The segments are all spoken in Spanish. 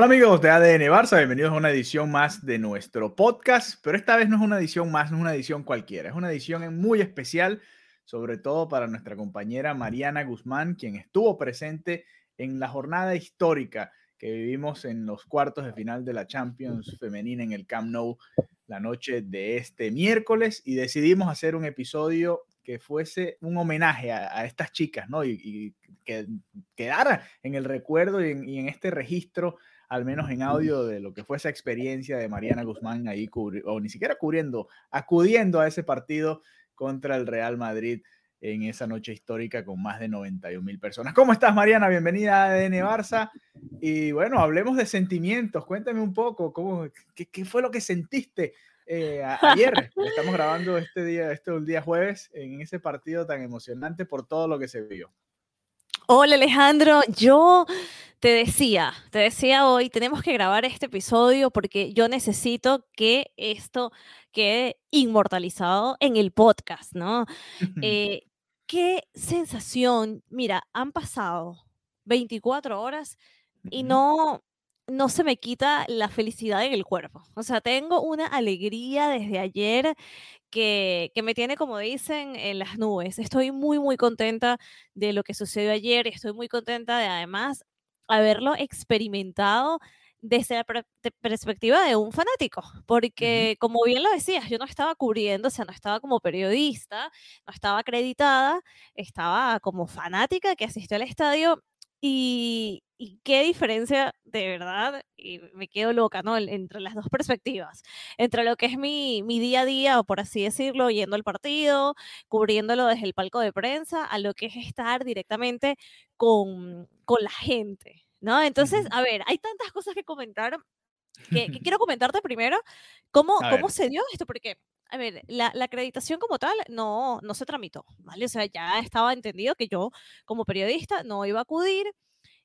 Hola amigos de ADN Barça, bienvenidos a una edición más de nuestro podcast, pero esta vez no es una edición más, no es una edición cualquiera, es una edición muy especial, sobre todo para nuestra compañera Mariana Guzmán, quien estuvo presente en la jornada histórica que vivimos en los cuartos de final de la Champions femenina en el Camp Nou la noche de este miércoles y decidimos hacer un episodio que fuese un homenaje a, a estas chicas, ¿no? Y, y, que quedara en el recuerdo y en, y en este registro al menos en audio, de lo que fue esa experiencia de Mariana Guzmán ahí, o ni siquiera cubriendo, acudiendo a ese partido contra el Real Madrid en esa noche histórica con más de 91 mil personas. ¿Cómo estás, Mariana? Bienvenida a ADN Barça. Y bueno, hablemos de sentimientos. Cuéntame un poco, ¿cómo, qué, qué fue lo que sentiste eh, ayer? Estamos grabando este día, este día jueves, en ese partido tan emocionante por todo lo que se vio. Hola Alejandro, yo te decía, te decía hoy, tenemos que grabar este episodio porque yo necesito que esto quede inmortalizado en el podcast, ¿no? Eh, qué sensación, mira, han pasado 24 horas y no, no se me quita la felicidad en el cuerpo. O sea, tengo una alegría desde ayer que, que, me tiene, como dicen, en las nubes. Estoy muy, muy contenta de lo que sucedió ayer y estoy muy contenta de además haberlo experimentado desde la perspectiva de un fanático, porque como bien lo decías, yo no estaba cubriendo, o sea, no estaba como periodista, no estaba acreditada, estaba como fanática que asistió al estadio y, y, qué diferencia de verdad, y me quedo loca, ¿no? Entre las dos perspectivas, entre lo que es mi, mi día a día, por así decirlo, yendo al partido, cubriéndolo desde el palco de prensa, a lo que es estar directamente con, con la gente, ¿no? Entonces, a ver, hay tantas cosas que comentar. Que, que quiero comentarte primero cómo, cómo se dio esto, porque a ver, la, la, acreditación como tal no, no se tramitó, ¿vale? O sea, ya estaba entendido que yo como periodista no iba a acudir.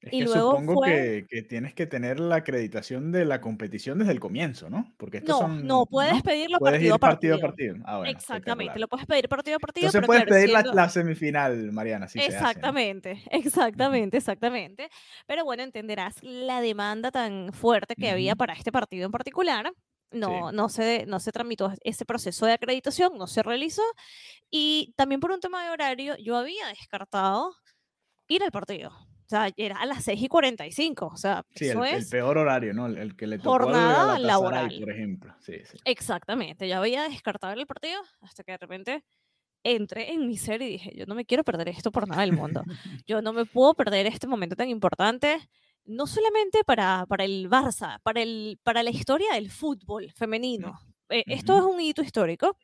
Es y que luego supongo fue... que, que, tienes que tener la acreditación de la competición desde el comienzo, ¿no? Porque estos no, son, no, puedes ¿no? pedirlo puedes partido, ir partido a partido. partido. Ah, bueno, Exactamente, lo puedes pedir partido a partido. Entonces pero puedes claro, pedir siendo... la, la, semifinal, Mariana. Sí exactamente, hace, ¿no? exactamente, exactamente. Pero bueno, entenderás la demanda tan fuerte que uh -huh. había para este partido en particular no, sí. no, se, no se tramitó ese proceso de acreditación, no se realizó. Y también por un tema de horario, yo había descartado ir al partido. O sea, era a las 6 y 45. O sea, sí, eso el, es el, peor horario, ¿no? El, el que le tocó jornada a laboral. por ejemplo. Sí, sí. Exactamente. Yo había descartado el partido hasta que de repente entré en mi ser y dije, yo no me quiero perder esto por nada del mundo. yo no me puedo perder este momento tan importante no solamente para, para el Barça, para, el, para la historia del fútbol femenino. Eh, uh -huh. Esto es un hito histórico.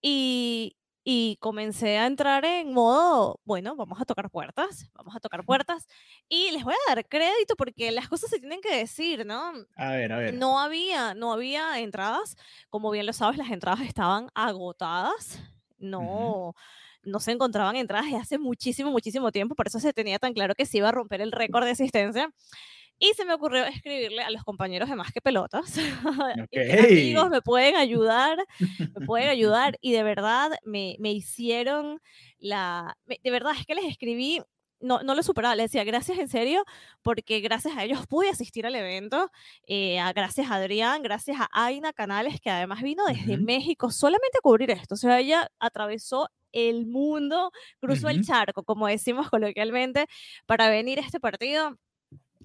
Y, y, comencé a entrar en modo, bueno, vamos a tocar puertas, vamos a tocar puertas. Y les voy a dar crédito porque las cosas se tienen que decir, ¿no? A ver, a ver. No había, no había entradas. Como bien lo sabes, las entradas estaban agotadas. No. Uh -huh no se encontraban entradas desde hace muchísimo, muchísimo tiempo, por eso se tenía tan claro que se iba a romper el récord de asistencia. Y se me ocurrió escribirle a los compañeros de Más que Pelotas. amigos, me pueden ayudar, me pueden ayudar. Y de verdad me, me hicieron la... de verdad es que les escribí no, no lo superaba, le decía gracias en serio, porque gracias a ellos pude asistir al evento, eh, gracias a Adrián, gracias a Aina Canales, que además vino desde México solamente a cubrir esto, o sea, ella atravesó el mundo, cruzó el charco, como decimos coloquialmente, para venir a este partido.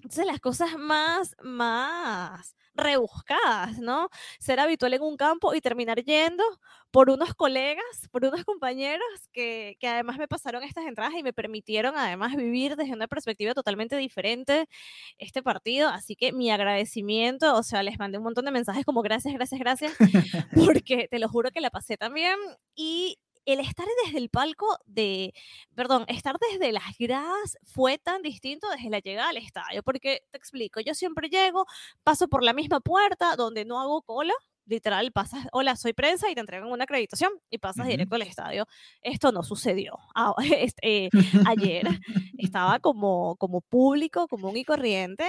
Entonces las cosas más, más rebuscadas, ¿no? Ser habitual en un campo y terminar yendo por unos colegas, por unos compañeros que, que, además me pasaron estas entradas y me permitieron además vivir desde una perspectiva totalmente diferente este partido. Así que mi agradecimiento, o sea, les mandé un montón de mensajes como gracias, gracias, gracias, porque te lo juro que la pasé también. Y el estar desde el palco de, perdón, estar desde las gradas fue tan distinto desde la llegada al estadio, porque te explico, yo siempre llego, paso por la misma puerta donde no hago cola, literal pasas, hola, soy prensa y te entregan una acreditación y pasas directo al estadio. Esto no sucedió. Ah, este, ayer estaba como, como público, común y corriente,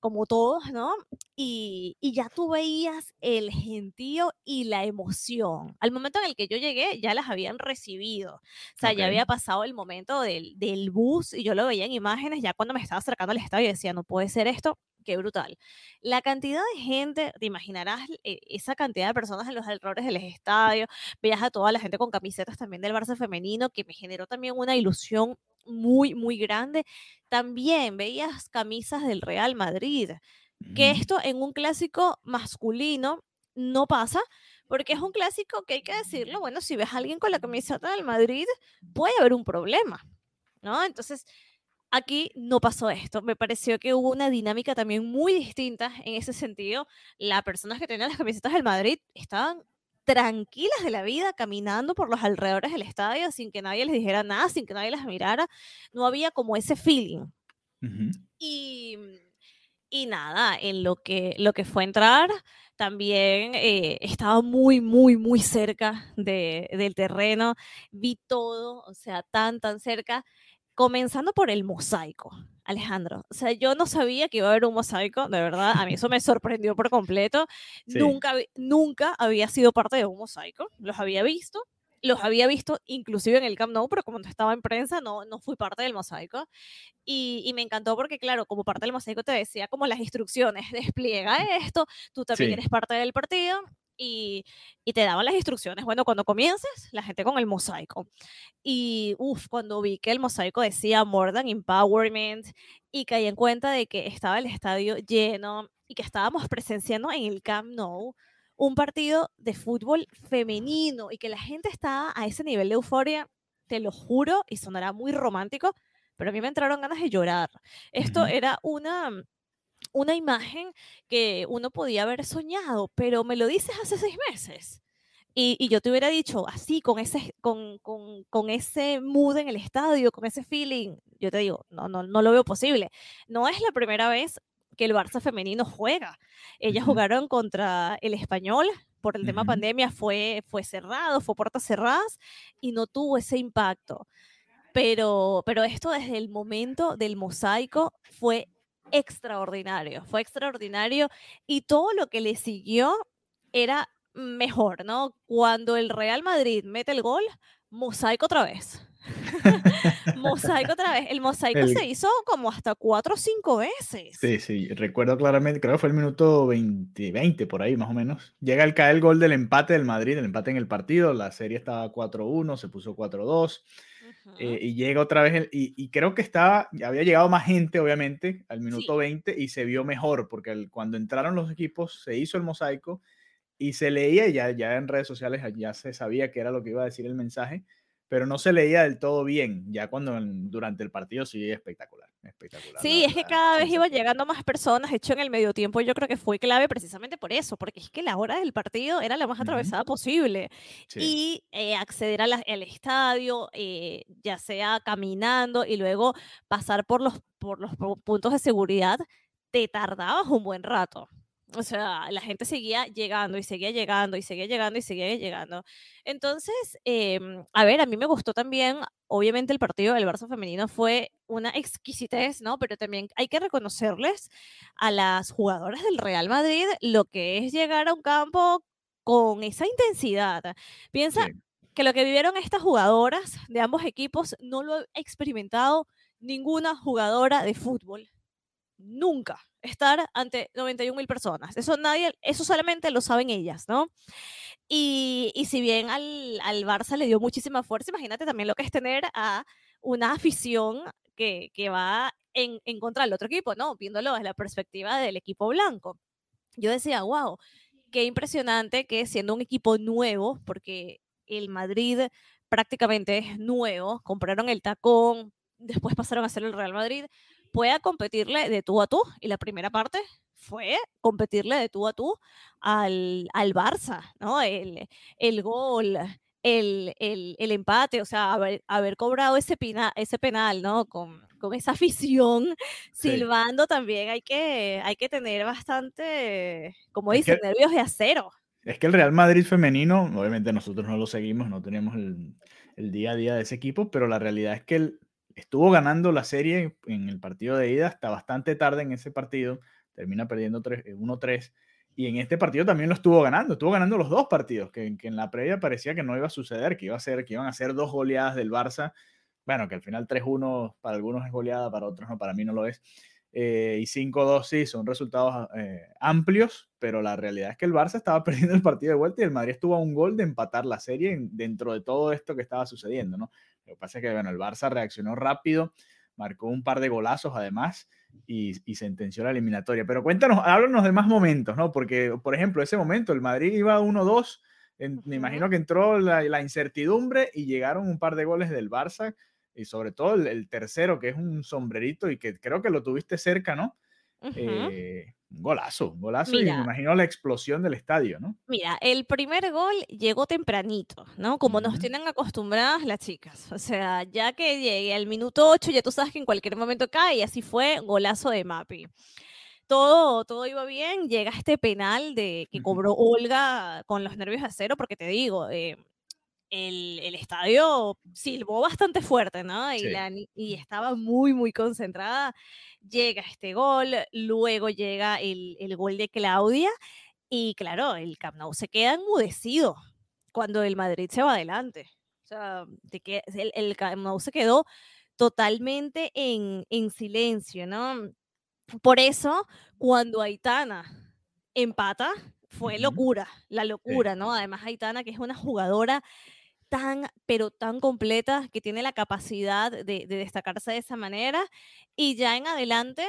como todos, ¿no? Y, y, ya tú veías el gentío y la emoción. Al momento en el que yo llegué, ya las habían recibido. O sea, ya había pasado el momento del, del bus y yo lo veía en imágenes ya cuando me estaba acercando al estadio y decía, no puede ser esto qué brutal. La cantidad de gente, te imaginarás eh, esa cantidad de personas en los alrededores del estadio, veías a toda la gente con camisetas también del Barça femenino, que me generó también una ilusión muy, muy grande. También veías camisas del Real Madrid, que esto en un clásico masculino no pasa, porque es un clásico que hay que decirlo, bueno, si ves a alguien con la camiseta del Madrid, puede haber un problema, ¿no? Entonces, Aquí no pasó esto. Me pareció que hubo una dinámica también muy distinta en ese sentido. Las personas que tenían las camisetas del Madrid estaban tranquilas de la vida caminando por los alrededores del estadio sin que nadie les dijera nada, sin que nadie las mirara. No había como ese feeling. y, y, nada, en lo que, lo que fue entrar, también eh, estaba muy, muy, muy cerca de, del terreno. Vi todo, o sea, tan, tan cerca Comenzando por el mosaico, Alejandro. O sea, yo no sabía que iba a haber un mosaico, de verdad, a mí eso me sorprendió por completo. Nunca, nunca había sido parte de un mosaico, los había visto, los había visto inclusive en el Camp Nou, pero como no estaba en prensa, no, no fui parte del mosaico. Y, me encantó porque, claro, como parte del mosaico te decía como las instrucciones, despliega esto, tú también eres parte del partido y, te daban las instrucciones. Bueno, cuando comiences, la gente con el mosaico. Y uff, cuando vi que el mosaico decía More Than Empowerment y caí en cuenta de que estaba el estadio lleno y que estábamos presenciando en el Camp Nou un partido de fútbol femenino y que la gente estaba a ese nivel de euforia, te lo juro, y sonará muy romántico, pero a mí me entraron ganas de llorar. Esto era una una imagen que uno podía haber soñado, pero me lo dices hace seis meses. Y, yo te hubiera dicho así, con ese, con, con, con, ese mood en el estadio, con ese feeling, yo te digo, no, no, no lo veo posible. No es la primera vez que el Barça femenino juega. Ellas jugaron contra el español, por el tema pandemia fue, fue cerrado, fue puertas cerradas y no tuvo ese impacto. Pero, pero esto desde el momento del mosaico fue extraordinario, fue extraordinario y todo lo que le siguió era mejor, ¿no? Cuando el Real Madrid mete el gol, mosaico otra vez. mosaico otra vez. El mosaico se hizo como hasta cuatro o cinco veces. Sí, sí, recuerdo claramente, creo que fue el minuto 20, 20 por ahí más o menos. Llega el caer el gol del empate del Madrid, el empate en el partido, la serie estaba 4-1, se puso 4-2. Eh, y llega otra vez, y, creo que estaba, había llegado más gente, obviamente, al minuto 20 y se vio mejor, porque cuando entraron los equipos se hizo el mosaico y se leía, ya, ya en redes sociales ya se sabía que era lo que iba a decir el mensaje, pero no se leía del todo bien, ya cuando durante el partido sí espectacular, espectacular. Sí, es que cada vez iban llegando más personas, de hecho en el medio tiempo yo creo que fue clave precisamente por eso, porque es que la hora del partido era la más atravesada posible y eh, acceder al estadio, eh, ya sea caminando y luego pasar por los, por los puntos de seguridad, te tardabas un buen rato. O sea, la gente seguía llegando y seguía llegando y seguía llegando y seguía llegando. Entonces, em, a ver, a mí me gustó también, obviamente el partido del Barça femenino fue una exquisitez, ¿no? Pero también hay que reconocerles a las jugadoras del Real Madrid lo que es llegar a un campo con esa intensidad. Piensa que lo que vivieron estas jugadoras de ambos equipos no lo ha experimentado ninguna jugadora de fútbol. Nunca estar ante 91 mil personas. Eso nadie, eso solamente lo saben ellas, ¿no? Y, y si bien al, al, Barça le dio muchísima fuerza, imagínate también lo que es tener a una afición que, que va en, en, contra del otro equipo, ¿no? Viéndolo desde la perspectiva del equipo blanco. Yo decía, wow, qué impresionante que siendo un equipo nuevo, porque el Madrid prácticamente es nuevo, compraron el tacón, después pasaron a ser el Real Madrid, pueda competirle de tú a tú. Y la primera parte fue competirle de tú a tú al, al Barça, ¿no? El, el gol, el, el, el, empate, o sea, haber, haber cobrado ese, pina, ese penal, ¿no? Con, con esa afición silbando también hay que, hay que tener bastante, como dicen, nervios de acero. Es que el Real Madrid femenino, obviamente nosotros no lo seguimos, no tenemos el, el día a día de ese equipo, pero la realidad es que el, estuvo ganando la serie en el partido de ida hasta bastante tarde en ese partido, termina perdiendo 1-3 eh, y en este partido también lo estuvo ganando, estuvo ganando los dos partidos, que, en la previa parecía que no iba a suceder, que, iba a ser, que iban a ser dos goleadas del Barça, bueno, que al final 3-1 para algunos es goleada, para otros no, para mí no lo es, eh, y 5-2 sí, son resultados eh, amplios, pero la realidad es que el Barça estaba perdiendo el partido de vuelta y el Madrid estuvo a un gol de empatar la serie dentro de todo esto que estaba sucediendo, ¿no? Lo que pasa es que, bueno, el Barça reaccionó rápido, marcó un par de golazos además y, y, sentenció la eliminatoria. Pero cuéntanos, háblanos de más momentos, ¿no? Porque, por ejemplo, ese momento el Madrid iba 1-2, me imagino que entró la, la, incertidumbre y llegaron un par de goles del Barça y sobre todo el, tercero, que es un sombrerito y que creo que lo tuviste cerca, ¿no? eh, un golazo, un golazo y me imagino la explosión del estadio, ¿no? Mira, el primer gol llegó tempranito, ¿no? Como nos tienen acostumbradas las chicas. O sea, ya que llegué al minuto 8, ya tú sabes que en cualquier momento cae y así fue, golazo de Mapi. Todo, todo iba bien, llega este penal de que cobró Olga con los nervios a cero, porque te digo, eh, el, el, estadio silbó bastante fuerte, ¿no? Y, la, y, estaba muy, muy concentrada. Llega este gol, luego llega el, el, gol de Claudia y claro, el Camp Nou se queda enmudecido cuando el Madrid se va adelante. O sea, de que el, el Camp Nou se quedó totalmente en, en silencio, ¿no? Por eso, cuando Aitana empata, fue locura, la locura, ¿no? Además, Aitana, que es una jugadora tan, pero tan completa, que tiene la capacidad de, destacarse de esa manera. Y ya en adelante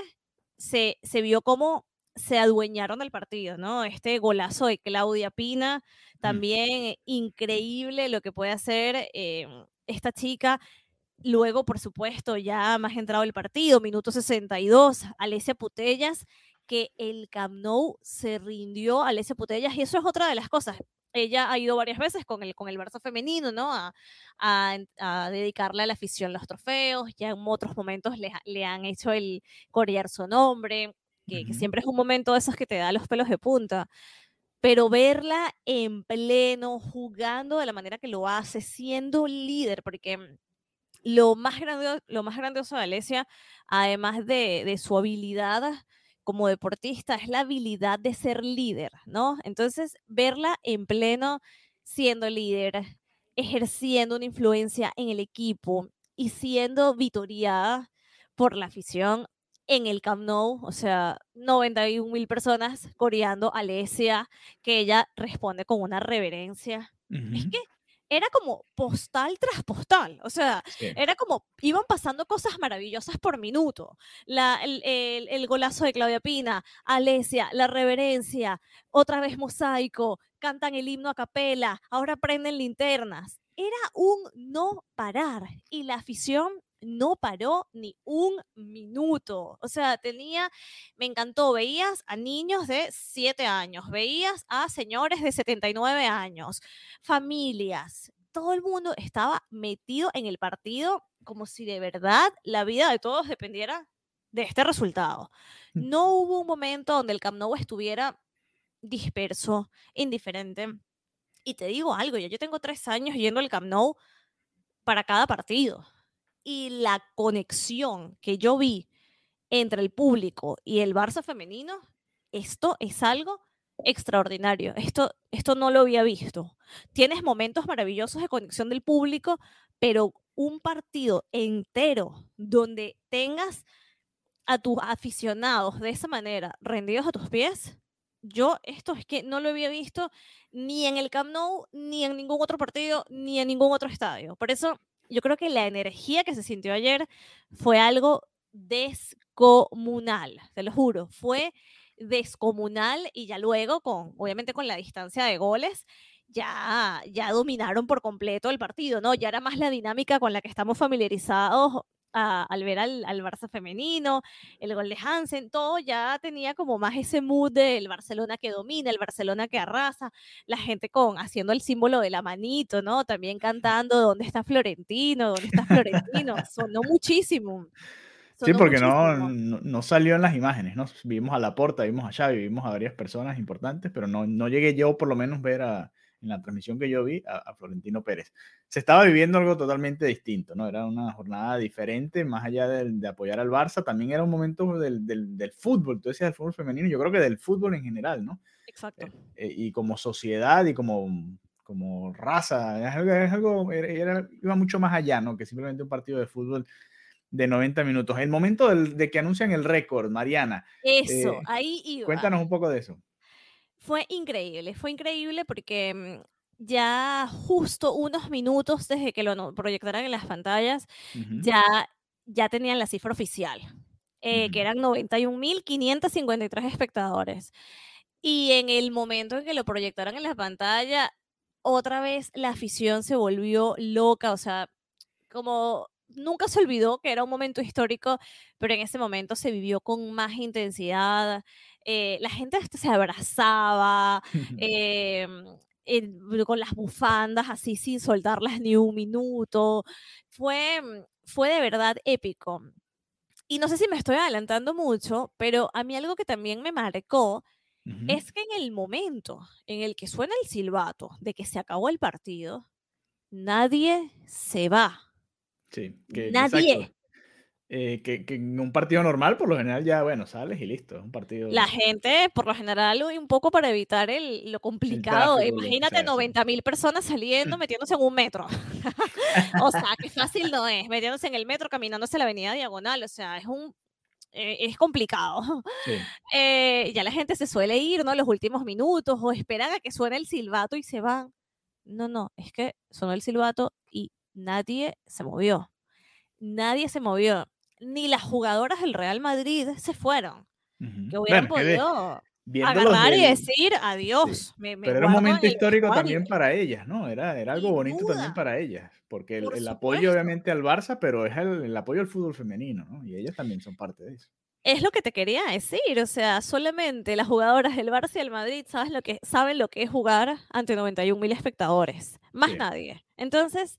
se, se vio como se adueñaron del partido, ¿no? Este golazo de Claudia Pina, mm. también increíble lo que puede hacer eh, esta chica. Luego, por supuesto, ya más entrado el partido, minuto 62, Alesia Putellas, que el Camp Nou se rindió a Alesia Putellas, y eso es otra de las cosas ella ha ido varias veces con el, con el Barça femenino, ¿no? A, a, dedicarle a la afición los trofeos, ya en otros momentos le, le han hecho el corear su nombre, que, que, siempre es un momento de esos que te da los pelos de punta. Pero verla en pleno, jugando de la manera que lo hace, siendo líder, porque lo más, grande, lo más grandioso de Alesia, además de, de su habilidad como deportista es la habilidad de ser líder, ¿no? Entonces, verla en pleno siendo líder, ejerciendo una influencia en el equipo y siendo vitoriada por la afición en el Camp Nou, o sea, 91 mil personas coreando a Alesia, que ella responde con una reverencia. Es que era como postal tras postal, o sea, era como, iban pasando cosas maravillosas por minuto. La, el, el, golazo de Claudia Pina, Alesia, la reverencia, otra vez mosaico, cantan el himno a capela, ahora prenden linternas. Era un no parar y la afición no paró ni un minuto. O sea, tenía, me encantó, veías a niños de 7 años, veías a señores de 79 años, familias, todo el mundo estaba metido en el partido como si de verdad la vida de todos dependiera de este resultado. Mm. No hubo un momento donde el Camp Nou estuviera disperso, indiferente. Y te digo algo, ya yo tengo tres años yendo al Camp Nou para cada partido. Y la conexión que yo vi entre el público y el Barça femenino, esto es algo extraordinario. Esto, esto no lo había visto. Tienes momentos maravillosos de conexión del público, pero un partido entero donde tengas a tus aficionados de esa manera rendidos a tus pies, yo esto es que no lo había visto ni en el Camp Nou, ni en ningún otro partido, ni en ningún otro estadio. Por eso yo creo que la energía que se sintió ayer fue algo descomunal, te lo juro, fue descomunal y ya luego con, obviamente con la distancia de goles, ya, ya dominaron por completo el partido, ¿no? Ya era más la dinámica con la que estamos familiarizados al ver al, al, Barça femenino, el gol de Hansen, todo ya tenía como más ese mood del Barcelona que domina, el Barcelona que arrasa, la gente con haciendo el símbolo de la manito, ¿no? También cantando ¿Dónde está Florentino? ¿Dónde está Florentino? Sonó muchísimo. Sí, porque no, no, salió en las imágenes, ¿no? Vimos a Laporta, vimos a Xavi, vimos a varias personas importantes, pero no, no llegué yo por lo menos ver a, en la transmisión que yo vi a, Florentino Pérez. Se estaba viviendo algo totalmente distinto, ¿no? Era una jornada diferente, más allá de, apoyar al Barça, también era un momento del, del, del, fútbol, tú decías del fútbol femenino, yo creo que del fútbol en general, ¿no? Exacto. Eh, y como sociedad y como, como raza, es algo, es algo era, iba mucho más allá, ¿no? Que simplemente un partido de fútbol de 90 minutos. El momento de que anuncian el récord, Mariana. Eso, eh, ahí iba. Cuéntanos un poco de eso. Fue increíble, fue increíble porque mm, ya justo unos minutos desde que lo proyectaran en las pantallas, ya, ya tenían la cifra oficial, eh, que eran 91.553 espectadores. Y en el momento en que lo proyectaron en la pantalla, otra vez la afición se volvió loca, o sea, como nunca se olvidó que era un momento histórico, pero en ese momento se vivió con más intensidad. Eh, la gente se abrazaba, em, con las bufandas así sin soltarlas ni un minuto. Fue, mm, fue de verdad épico. Y no sé si me estoy adelantando mucho, pero a mí algo que también me marcó es que en el momento en el que suena el silbato de que se acabó el partido, nadie se va. Sí, que, Nadie. Eh, que, en un partido normal, por lo general, ya, bueno, sales y listo. Un partido. La gente, por lo general, un poco para evitar el, lo complicado. Imagínate 90 mil personas saliendo, metiéndose en un metro. o sea, qué fácil no es. Metiéndose en el metro, caminándose la avenida diagonal. O sea, es un. Eh, es complicado. Eh, ya la gente se suele ir, ¿no? Los últimos minutos o esperan a que suene el silbato y se van. No, no, es que sonó el silbato y nadie se movió. Nadie se movió. Ni las jugadoras del Real Madrid se fueron. Que hubieran podido agarrar y decir adiós. Pero era un momento histórico también para ellas, ¿no? Era, era algo bonito también para ellas. Porque el, apoyo obviamente al Barça, pero es el, apoyo al fútbol femenino, ¿no? Y ellas también son parte de eso. Es lo que te quería decir, o sea, solamente las jugadoras del Barça y del Madrid sabes lo que, saben lo que es jugar ante 91 mil espectadores, más nadie. Entonces,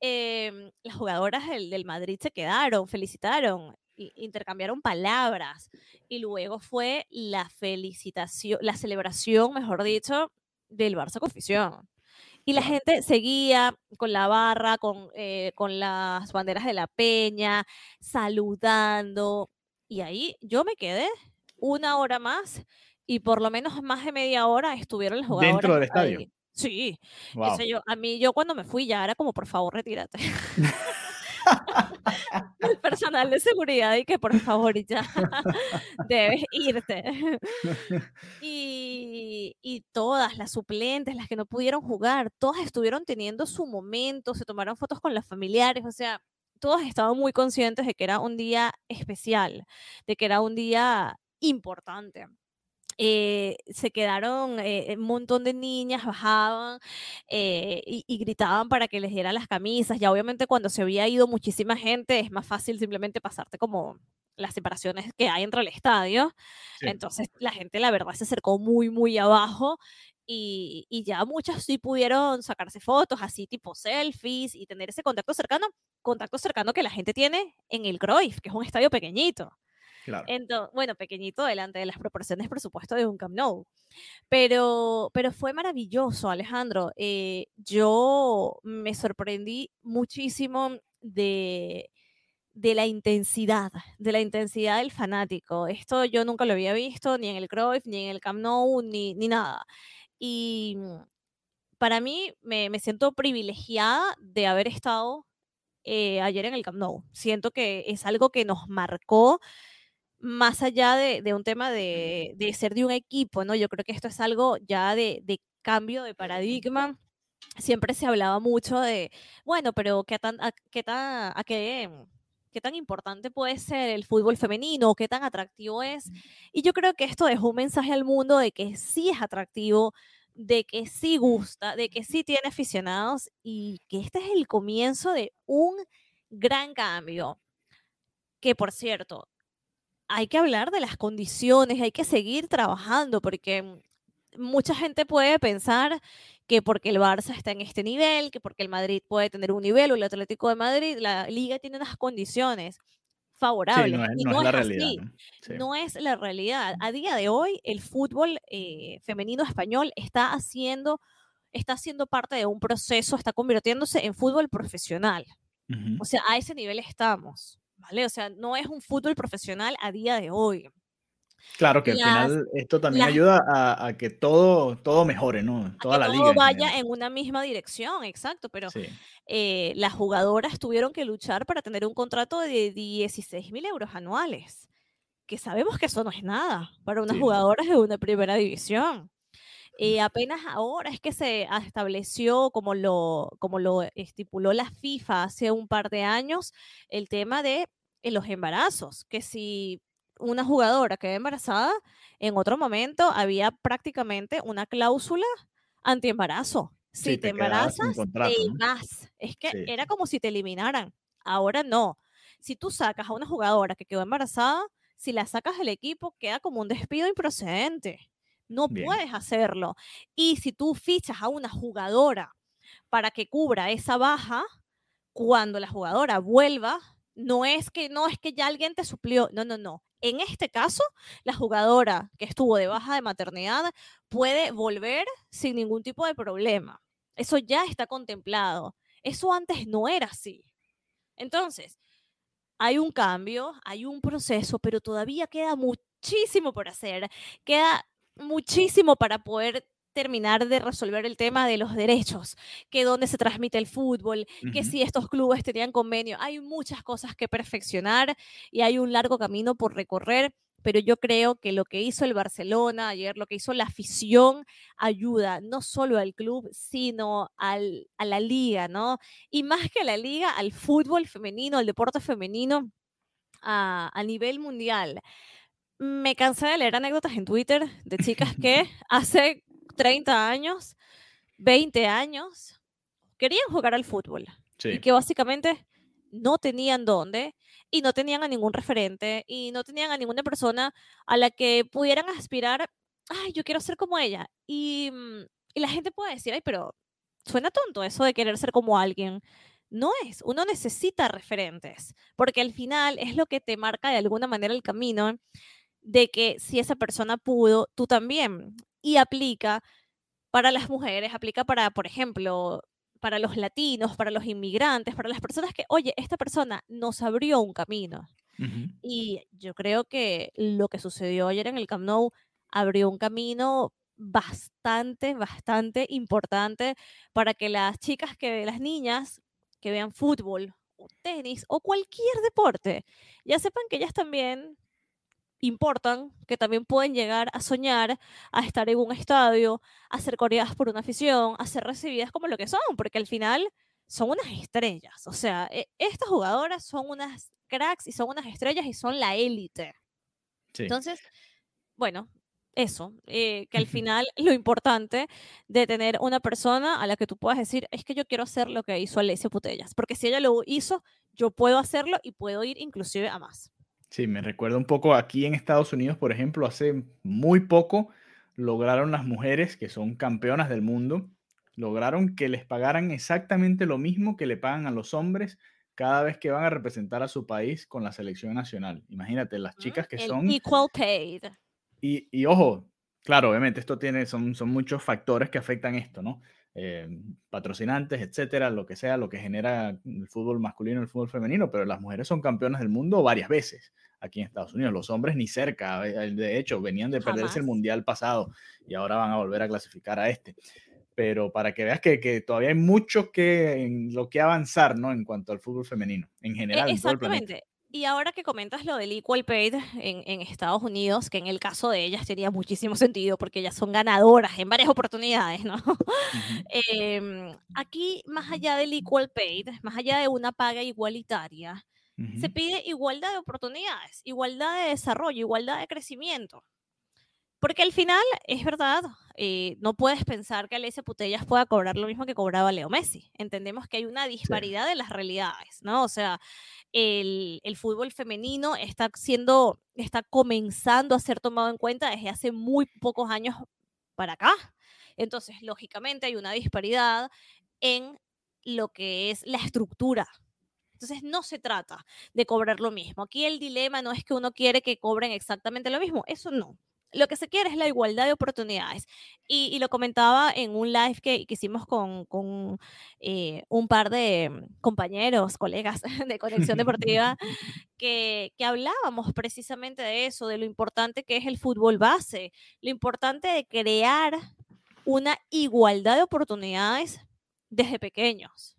Em, las jugadoras del, Madrid se quedaron, felicitaron, intercambiaron palabras y luego fue la felicitación, la celebración, mejor dicho, del Barça Confusión. Y la gente seguía con la barra, con, eh, con las banderas de la peña, saludando. Y ahí yo me quedé una hora más y por lo menos más de media hora estuvieron las jugadoras. Dentro del estadio. Sí, yo, a mí yo cuando me fui ya era como, por favor, retírate. el personal de seguridad y que por favor ya debes irte. y, y, todas las suplentes, las que no pudieron jugar, todas estuvieron teniendo su momento, se tomaron fotos con los familiares, o sea, todos estaban muy conscientes de que era un día especial, de que era un día importante. Eh, se quedaron eh, un montón de niñas, bajaban eh, y, gritaban para que les dieran las camisas. Ya obviamente cuando se había ido muchísima gente es más fácil simplemente pasarte como las separaciones que hay entre el estadio. Entonces la gente la verdad se acercó muy, muy abajo y, y, ya muchas sí pudieron sacarse fotos así tipo selfies y tener ese contacto cercano, contacto cercano que la gente tiene en el Cruyff, que es un estadio pequeñito. Claro. Entonces, bueno, pequeñito delante de las proporciones, por supuesto, de un Camp Nou. Pero, pero fue maravilloso, Alejandro. Eh, yo me sorprendí muchísimo de, de la intensidad, de la intensidad del fanático. Esto yo nunca lo había visto, ni en el Cruyff, ni en el Camp Nou, ni, ni nada. Y para mí me, me siento privilegiada de haber estado eh, ayer en el Camp Nou. Siento que es algo que nos marcó más allá de, de un tema de, de, ser de un equipo, ¿no? Yo creo que esto es algo ya de, de cambio de paradigma. Siempre se hablaba mucho de, bueno, pero ¿qué tan, a, qué tan, a qué, qué tan importante puede ser el fútbol femenino, qué tan atractivo es. Y yo creo que esto dejó un mensaje al mundo de que sí es atractivo, de que sí gusta, de que sí tiene aficionados y que este es el comienzo de un gran cambio. Que por cierto, hay que hablar de las condiciones, hay que seguir trabajando, porque mucha gente puede pensar que porque el Barça está en este nivel, que porque el Madrid puede tener un nivel o el Atlético de Madrid, la liga tiene unas condiciones favorables. Sí, no es, y no no es la realidad. ¿no? Sí. No es la realidad. A día de hoy, el fútbol eh, femenino español está haciendo, está haciendo parte de un proceso, está convirtiéndose en fútbol profesional. Ujú. O sea, a ese nivel estamos, ¿vale? O sea, no es un fútbol profesional a día de hoy. Claro que al final esto también las- ayuda a, a que todo, todo mejore, ¿no? A Toda que la todo liga. vaya en una misma dirección, exacto, pero Sí. eh, las jugadoras tuvieron que luchar para tener un contrato de 16 mil euros anuales, que sabemos que eso no es nada para unas Sí. jugadoras de una primera división. Eh, apenas ahora es que se estableció, como lo, como lo estipuló la FIFA hace un par de años, el tema de eh, los embarazos, que si una jugadora queda embarazada, en otro momento había prácticamente una cláusula antiembarazo. Si Sí, te embarazas, contrato, te ¿no? Es que Sí. era como si te eliminaran. Ahora no. Si tú sacas a una jugadora que quedó embarazada, si la sacas del equipo, queda como un despido improcedente. No Bien. puedes hacerlo. Y si tú fichas a una jugadora para que cubra esa baja, cuando la jugadora vuelva, no es que no es que ya alguien te suplió, no, no, no. En este caso, la jugadora que estuvo de baja de maternidad puede volver sin ningún tipo de problema. Eso ya está contemplado. Eso antes no era así. Entonces, hay un cambio, hay un proceso, pero todavía queda muchísimo por hacer. Queda muchísimo para poder terminar de resolver el tema de los derechos, que dónde se transmite el fútbol, que si estos clubes tenían convenio. Hay muchas cosas que perfeccionar y hay un largo camino por recorrer, pero yo creo que lo que hizo el Barcelona ayer, lo que hizo la afición, ayuda no solo al club, sino al, a la liga, ¿no? Y más que a la liga, al fútbol femenino, al deporte femenino a, a nivel mundial. Me cansé de leer anécdotas en Twitter de chicas que hace 30 años, 20 años, querían jugar al fútbol y que básicamente no tenían dónde y no tenían a ningún referente y no tenían a ninguna persona a la que pudieran aspirar, ay, yo quiero ser como ella. Y, mm, y la gente puede decir, ay, pero suena tonto eso de querer ser como alguien. No es, uno necesita referentes, porque al final es lo que te marca de alguna manera el camino de que si esa persona pudo, tú también. Y aplica para las mujeres, aplica para, por ejemplo, para los latinos, para los inmigrantes, para las personas que, oye, esta persona nos abrió un camino. Y yo creo que lo que sucedió ayer en el Camp Nou abrió un camino bastante, bastante importante para que las chicas, que las niñas que vean fútbol o tenis o cualquier deporte, ya sepan que ellas también importan, que también pueden llegar a soñar, a estar en un estadio, a ser coreadas por una afición, a ser recibidas como lo que son, porque al final son unas estrellas. O sea, e- estas jugadoras son unas cracks y son unas estrellas y son la élite. Sí. Entonces, bueno, eso, eh, que al final lo importante de tener una persona a la que tú puedas decir, es que yo quiero hacer lo que hizo Alessia Putellas, porque si ella lo hizo, yo puedo hacerlo y puedo ir inclusive a más. Sí, me recuerda un poco aquí en Estados Unidos, por ejemplo, hace muy poco lograron las mujeres que son campeonas del mundo, lograron que les pagaran exactamente lo mismo que le pagan a los hombres cada vez que van a representar a su país con la selección nacional. Imagínate, las chicas que son... Equal paid. Y, y, ojo, claro, obviamente esto tiene, son, son muchos factores que afectan esto, ¿no? Eh, patrocinantes, etcétera, lo que sea, lo que genera el fútbol masculino el fútbol femenino, pero las mujeres son campeonas del mundo varias veces aquí en Estados Unidos. Los hombres ni cerca, eh, de hecho, venían de perderse el mundial pasado y ahora van a volver a clasificar a este. Pero para que veas que, que todavía hay mucho que, en lo que avanzar, ¿no? En cuanto al fútbol femenino, en E- general. en todo el planeta. Exactamente. Y ahora que comentas lo del equal paid en, en Estados Unidos, que en el caso de ellas tenía muchísimo sentido porque ellas son ganadoras en varias oportunidades, ¿no? Em, aquí, más allá del equal paid, más allá de una paga igualitaria, se Ujú. pide igualdad de oportunidades, igualdad de desarrollo, igualdad de crecimiento. Porque al final, es verdad, eh, no puedes pensar que Alessia Putellas pueda cobrar lo mismo que cobraba Leo Messi. Entendemos que hay una disparidad de las realidades, ¿no? O sea, el, el fútbol femenino está siendo, está comenzando a ser tomado en cuenta desde hace muy pocos años para acá. Entonces, lógicamente, hay una disparidad en lo que es la estructura entonces no se trata de cobrar lo mismo. Aquí el dilema no es que uno quiere que cobren exactamente lo mismo, eso no. Lo que se quiere es la igualdad de oportunidades. Y, y lo comentaba en un live que, que hicimos con, con eh, un par de compañeros, colegas de Conexión Deportiva, que, que hablábamos precisamente de eso, de lo importante que es el fútbol base, lo importante de crear una igualdad de oportunidades desde pequeños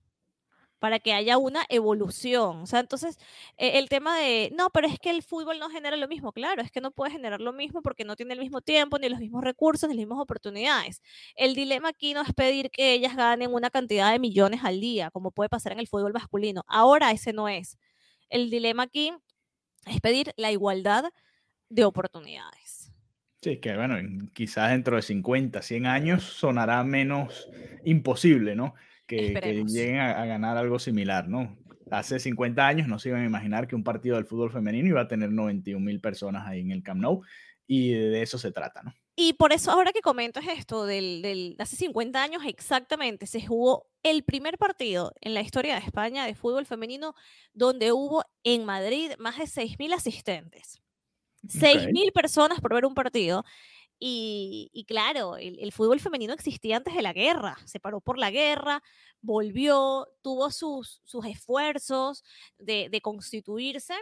para que haya una evolución. O sea, entonces, eh, el tema de, no, pero es que el fútbol no genera lo mismo. Claro, es que no puede generar lo mismo porque no tiene el mismo tiempo, ni los mismos recursos, ni las mismas oportunidades. El dilema aquí no es pedir que ellas ganen una cantidad de millones al día, como puede pasar en el fútbol masculino. Ahora ese no es. El dilema aquí es pedir la igualdad de oportunidades. Sí, que bueno, en- quizás dentro de 50, 100 años sonará menos imposible, ¿no? Que, que lleguen a, a ganar algo similar, ¿no? Hace 50 años no se iban a imaginar que un partido del fútbol femenino iba a tener 91 mil personas ahí en el Camp Nou y de eso se trata, ¿no? Y por eso ahora que comentas esto del, del hace 50 años exactamente se jugó el primer partido en la historia de España de fútbol femenino donde hubo en Madrid más de 6.000 asistentes. 6.000 personas por ver un partido. Y, claro, el, el fútbol femenino existía antes de la guerra, se paró por la guerra, volvió, tuvo sus, sus esfuerzos de, de constituirse,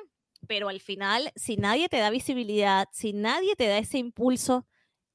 pero al final, si nadie te da visibilidad, si nadie te da ese impulso,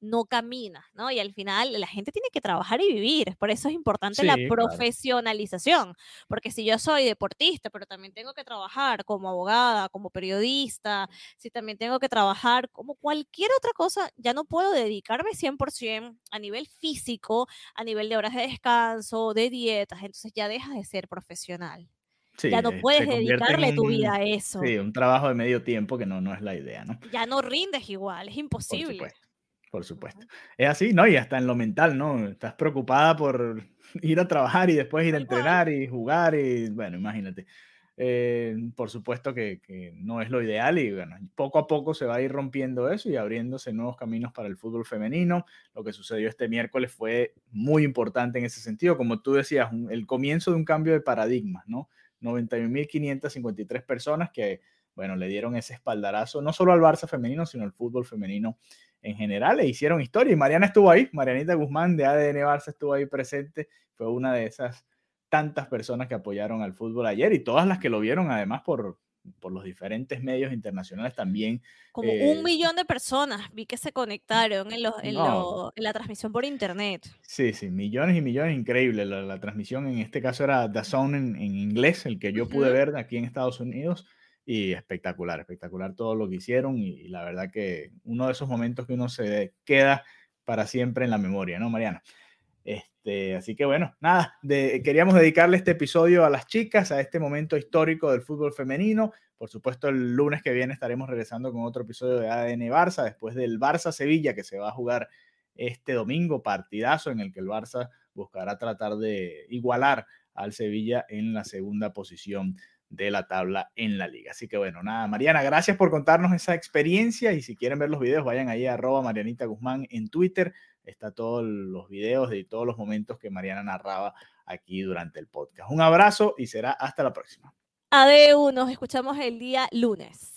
no camina, ¿no? Y al final la gente tiene que trabajar y vivir, por eso es importante la Sí, claro. profesionalización, porque si yo soy deportista, pero también tengo que trabajar como abogada, como periodista, si también tengo que trabajar como cualquier otra cosa, ya no puedo dedicarme 100% a nivel físico, a nivel de horas de descanso, de dietas, entonces ya dejas de ser profesional. Sí, ya no eh, puedes dedicarle tu un- vida a eso. Sí, un trabajo de medio tiempo que no, no es la idea, ¿no? Ya no rindes igual, es Por imposible. supuesto, por supuesto. Es así, ¿no? Y hasta en lo mental, ¿no? Estás preocupada por ir a trabajar y después ir a entrenar y jugar y, bueno, imagínate. Eh, por supuesto que, que no es lo ideal y, bueno, poco a poco se va a ir rompiendo eso y abriéndose nuevos caminos para el fútbol femenino. Lo que sucedió este miércoles fue muy importante en ese sentido. Como tú decías, un- el comienzo de un cambio de paradigmas, ¿no? 91.553 personas que, bueno, le dieron ese espaldarazo, no solo al Barça femenino, sino al fútbol femenino en general, e hicieron historia. Y Mariana estuvo ahí, Marianita Guzmán de ADN Barça estuvo ahí presente, fue una de esas tantas personas que apoyaron al fútbol ayer y todas las que lo vieron además por, por los diferentes medios internacionales también. Como eh, un millón de personas vi que se conectaron en, los- en, No. lo- en la transmisión por internet. Sí, sí, millones y millones, increíble. La, la transmisión en este caso era DAZN en, en inglés, el que yo pude ver aquí en Estados Unidos, y espectacular, espectacular todo lo que hicieron y, la verdad que uno de esos momentos que uno se queda para siempre en la memoria, ¿no, Mariana? Este, así que bueno, nada, queríamos dedicarle este episodio a las chicas, a este momento histórico del fútbol femenino. Por supuesto, el lunes que viene estaremos regresando con otro episodio de ADN Barça, después del Barça Sevilla que se va a jugar este domingo, partidazo en el que el Barça buscará tratar de igualar al Sevilla en la segunda posición de la tabla en la liga. Así que bueno, nada, Mariana, gracias por contarnos esa experiencia y si quieren ver los videos, vayan ahí a arroba Marianita Guzmán en Twitter. Está todos los videos de todos los momentos que Mariana narraba aquí durante el podcast. Un abrazo y será hasta la próxima. Adeu, nos escuchamos el día lunes.